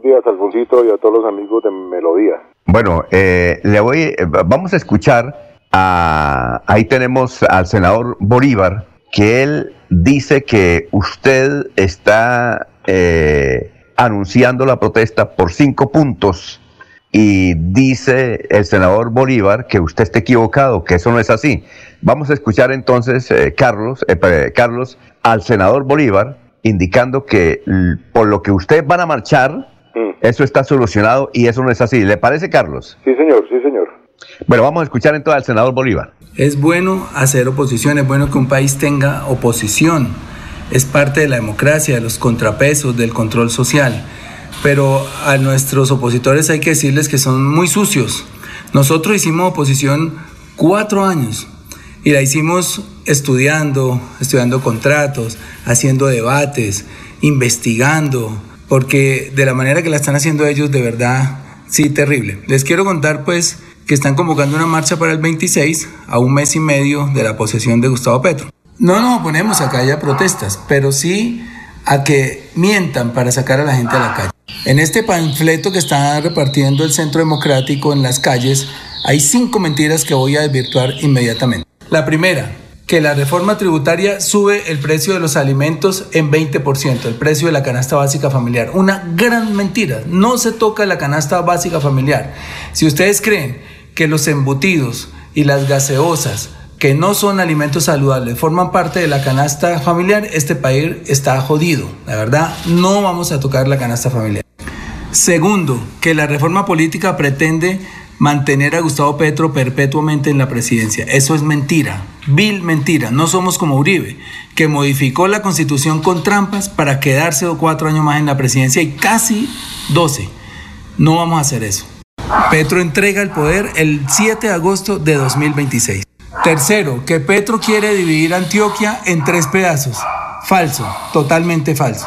Buenos días, Alfonsito, y a todos los amigos de Melodía. Bueno, eh, le voy, eh, vamos a escuchar a, ahí tenemos al senador Bolívar, que él dice que usted está eh, anunciando la protesta por cinco puntos y dice el senador Bolívar que usted está equivocado, que eso no es así. Vamos a escuchar entonces, Carlos, Carlos, al senador Bolívar indicando que por lo que ustedes van a marchar. Eso está solucionado y eso no es así. ¿Le parece, Carlos? Sí, señor, sí, señor. Bueno, vamos a escuchar entonces al senador Bolívar. Es bueno hacer oposición, es bueno que un país tenga oposición. Es parte de la democracia, de los contrapesos, del control social. Pero a nuestros opositores hay que decirles que son muy sucios. Nosotros hicimos oposición cuatro años y la hicimos estudiando, estudiando contratos, haciendo debates, investigando, porque de la manera que la están haciendo ellos, de verdad, sí, terrible. Les quiero contar pues que están convocando una marcha para el 26, a un mes y medio de la posesión de Gustavo Petro. No nos oponemos a que haya protestas, pero sí a que mientan para sacar a la gente a la calle. En este panfleto que está repartiendo el Centro Democrático en las calles, hay cinco mentiras que voy a desvirtuar inmediatamente. La primera, que la reforma tributaria sube el precio de los alimentos en 20%, el precio de la canasta básica familiar. Una gran mentira, no se toca la canasta básica familiar. Si ustedes creen que los embutidos y las gaseosas, que no son alimentos saludables, forman parte de la canasta familiar, este país está jodido. La verdad, no vamos a tocar la canasta familiar. Segundo, que la reforma política pretende mantener a Gustavo Petro perpetuamente en la presidencia. Eso es mentira, vil mentira. No somos como Uribe, que modificó la constitución con trampas para quedarse cuatro años más en la presidencia y casi doce. No vamos a hacer eso. Petro entrega el poder el 7 de agosto de 2026. Tercero, que Petro quiere dividir Antioquia en tres pedazos. Falso, totalmente falso.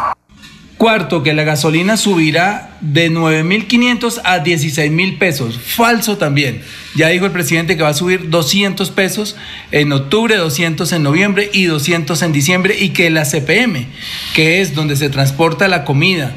Cuarto, que la gasolina subirá de 9.500 a 16.000 pesos. Falso también. Ya dijo el presidente que va a subir 200 pesos en octubre, 200 en noviembre y 200 en diciembre y que la CPM, que es donde se transporta la comida,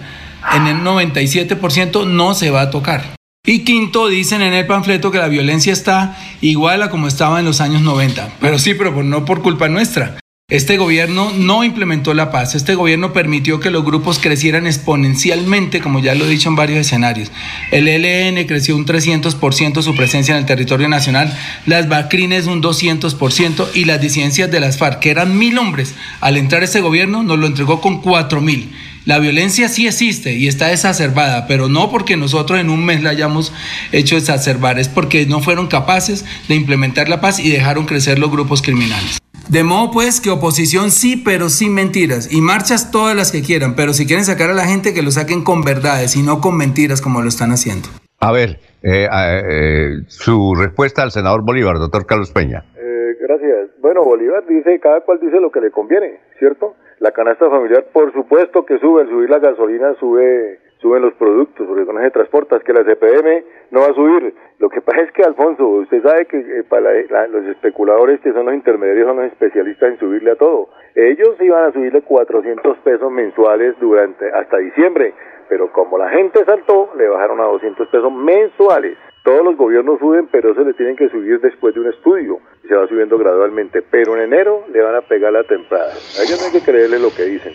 en el 97% no se va a tocar. Y quinto, dicen en el panfleto que la violencia está igual a como estaba en los años 90. Pero sí, pero no por culpa nuestra. Este gobierno no implementó la paz, este gobierno permitió que los grupos crecieran exponencialmente, como ya lo he dicho en varios escenarios. El ELN creció un 300% su presencia en el territorio nacional, las Bacrines un 200% y las disidencias de las FARC, que eran mil hombres, al entrar este gobierno nos lo entregó con cuatro mil. La violencia sí existe y está exacerbada, pero no porque nosotros en un mes la hayamos hecho exacerbar, es porque no fueron capaces de implementar la paz y dejaron crecer los grupos criminales. De modo pues que oposición sí, pero sin mentiras. Y marchas todas las que quieran, pero si quieren sacar a la gente que lo saquen con verdades y no con mentiras como lo están haciendo. A ver, eh, eh, su respuesta al senador Bolívar, doctor Carlos Peña. Eh, gracias. Bueno, Bolívar dice, cada cual dice lo que le conviene, ¿cierto? La canasta familiar, por supuesto que sube, al subir la gasolina sube suben los productos, porque con ese transportas, que la CPM no va a subir. Lo que pasa es que, Alfonso, usted sabe que eh, para los especuladores que son los intermediarios, son los especialistas en subirle a todo. Ellos iban a subirle 400 pesos mensuales durante hasta diciembre, pero como la gente saltó, le bajaron a 200 pesos mensuales. Todos los gobiernos suben, pero eso le tienen que subir después de un estudio y se va subiendo gradualmente. Pero en enero le van a pegar la temporada. A ellos no hay que creerle lo que dicen.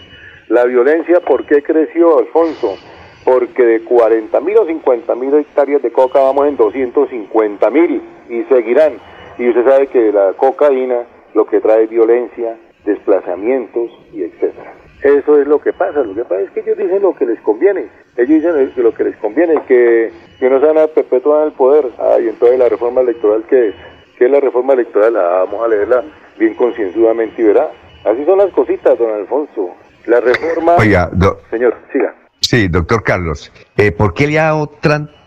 La violencia, ¿por qué creció, Alfonso? Porque de 40 mil o 50 mil hectáreas de coca vamos en 250 mil y seguirán. Y usted sabe que la cocaína lo que trae violencia, desplazamientos y etcétera. Eso es lo que pasa. Lo que pasa es que ellos dicen lo que les conviene. Ellos dicen lo que les conviene, que, que no se van a perpetuar el poder. Ah, y entonces la reforma electoral, ¿qué es? ¿Qué es la reforma electoral? Ah, vamos a leerla bien concienzudamente y verá. Así son las cositas, don Alfonso. La reforma... Oiga, Señor, siga. Sí, doctor Carlos, eh, ¿por qué le ha dado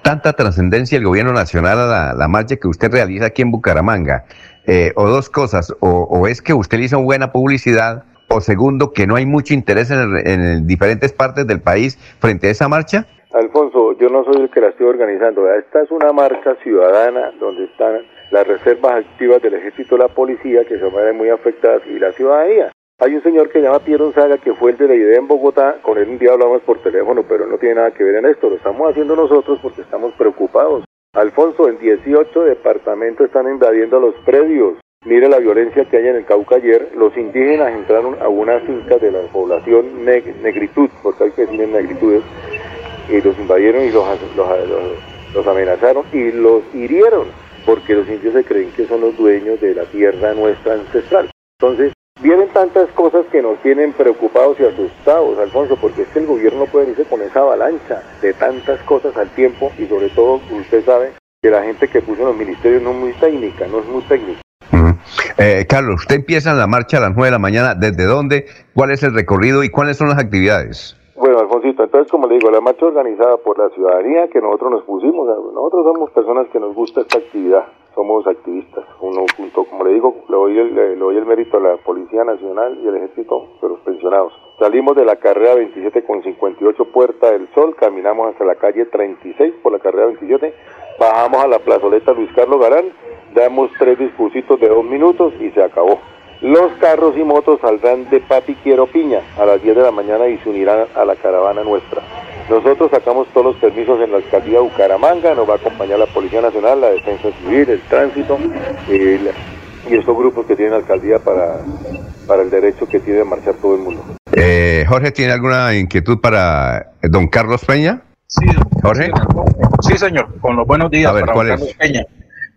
tanta trascendencia el gobierno nacional a la, marcha que usted realiza aquí en Bucaramanga? Eh, o dos cosas, o, es que usted hizo buena publicidad, o segundo, que no hay mucho interés en, diferentes partes del país frente a esa marcha. Alfonso, yo no soy el que la estoy organizando. Esta es una marcha ciudadana donde están las reservas activas del ejército la policía que se ven muy afectadas y la ciudadanía. Hay un señor que se llama Piero Saga, que fue el de la idea en Bogotá, con él un día hablamos por teléfono, pero no tiene nada que ver en esto, lo estamos haciendo nosotros porque estamos preocupados. Alfonso, en 18 departamentos están invadiendo los predios. Mire la violencia que hay en el Cauca ayer. Los indígenas entraron a una finca de la población negritud, porque hay que decir en negritudes, y los invadieron y los, los amenazaron y los hirieron, porque los indios se creen que son los dueños de la tierra nuestra ancestral. Entonces, Vienen tantas cosas que nos tienen preocupados y asustados, Alfonso, porque es que el gobierno no puede irse con esa avalancha de tantas cosas al tiempo y sobre todo, usted sabe, que la gente que puso en los ministerios no es muy técnica, no es muy técnica. Eh, Carlos, usted empieza la marcha a las 9 de la mañana, ¿desde dónde? ¿Cuál es el recorrido y cuáles son las actividades? Entonces como le digo, la marcha organizada por la ciudadanía que nosotros nos pusimos, nosotros somos personas que nos gusta esta actividad, somos activistas, uno junto, como le digo, le doy el, le el mérito a la Policía Nacional y el Ejército de los pensionados. Salimos de la carrera 27 con 58 Puerta del Sol, caminamos hasta la calle 36 por la carrera 27, bajamos a la plazoleta Luis Carlos Garán, damos tres discursitos de dos minutos y se acabó. Los carros y motos saldrán de Papi Quiero Piña a las 10 de la mañana y se unirán a la caravana nuestra. Nosotros sacamos todos los permisos en la alcaldía de Bucaramanga, nos va a acompañar la Policía Nacional, la Defensa Civil, el Tránsito y estos grupos que tienen alcaldía para, para el derecho que tiene de marchar todo el mundo. Eh, Jorge, ¿tiene alguna inquietud para don Carlos Peña? Sí, Jorge. Sí, señor, con los buenos días para don Carlos Peña.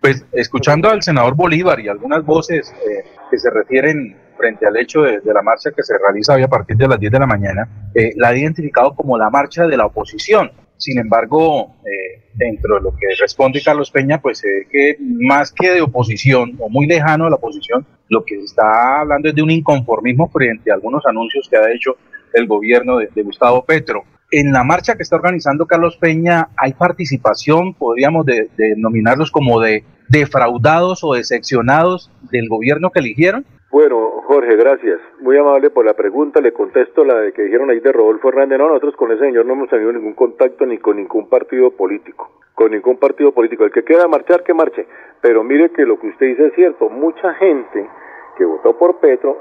Pues escuchando al senador Bolívar y algunas voces eh, que se refieren frente al hecho de, la marcha que se realiza a partir de las 10 de la mañana, eh, la ha identificado como la marcha de la oposición. Sin embargo, eh, dentro de lo que responde Carlos Peña, pues se ve que más que de oposición o muy lejano a la oposición, lo que se está hablando es de un inconformismo frente a algunos anuncios que ha hecho el gobierno de, Gustavo Petro. En la marcha que está organizando Carlos Peña hay participación, podríamos denominarlos como de defraudados o decepcionados del gobierno que eligieron? Bueno, Jorge, gracias. Muy amable por la pregunta. Le contesto la de que dijeron ahí de Rodolfo Hernández. No, nosotros con ese señor no hemos tenido ningún contacto ni con ningún partido político. Con ningún partido político. El que quiera marchar, que marche. Pero mire que lo que usted dice es cierto. Mucha gente que votó por Petro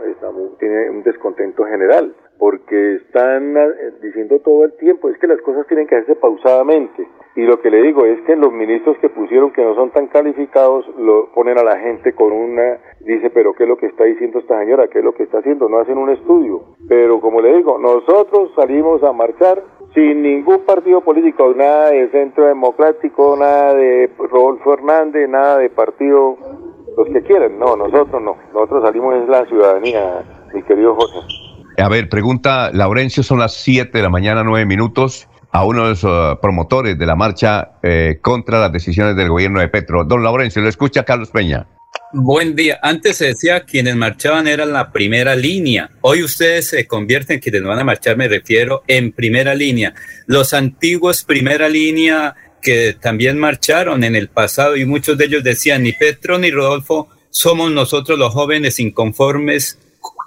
tiene un descontento general porque están eh, diciendo todo el tiempo es que las cosas tienen que hacerse pausadamente. Y lo que le digo es que los ministros que pusieron que no son tan calificados lo ponen a la gente con una dice pero qué es lo que está diciendo esta señora qué es lo que está haciendo no hacen un estudio pero como le digo nosotros salimos a marchar sin ningún partido político nada de centro democrático nada de Rodolfo Hernández nada de partido los que quieran. No nosotros no. Nosotros salimos es la ciudadanía mi querido José a ver, pregunta Laurencio, son las 7 de la mañana, 9 minutos, a uno de los uh, promotores de la marcha eh, contra las decisiones del gobierno de Petro. Don Laurencio, lo escucha Carlos Peña. Buen día. Antes se decía quienes marchaban eran la primera línea. Hoy ustedes se convierten, quienes van a marchar, me refiero, en primera línea. Los antiguos primera línea que también marcharon en el pasado y muchos de ellos decían, ni Petro ni Rodolfo somos nosotros los jóvenes inconformes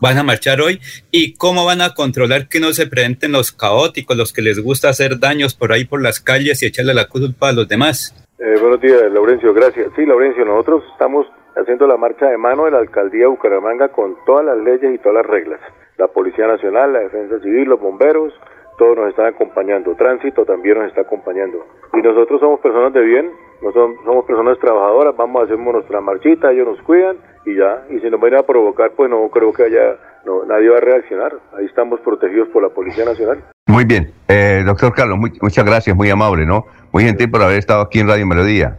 van a marchar hoy y cómo van a controlar que no se presenten los caóticos, los que les gusta hacer daños por ahí por las calles y echarle la culpa a los demás. Eh, buenos días, Laurencio, gracias. Sí, Laurencio, nosotros estamos haciendo la marcha de mano de la alcaldía de Bucaramanga con todas las leyes y todas las reglas. La Policía Nacional, la Defensa Civil, los bomberos, todos nos están acompañando. Tránsito también nos está acompañando. Y nosotros somos personas de bien, nosotros somos personas trabajadoras, vamos a hacer nuestra marchita, ellos nos cuidan y ya. Y si nos van a provocar, pues no creo que haya, no, nadie va a reaccionar. Ahí estamos protegidos por la Policía Nacional. Muy bien. Eh, doctor Carlos, muchas gracias, muy amable, ¿no? Muy gentil por haber estado aquí en Radio Melodía.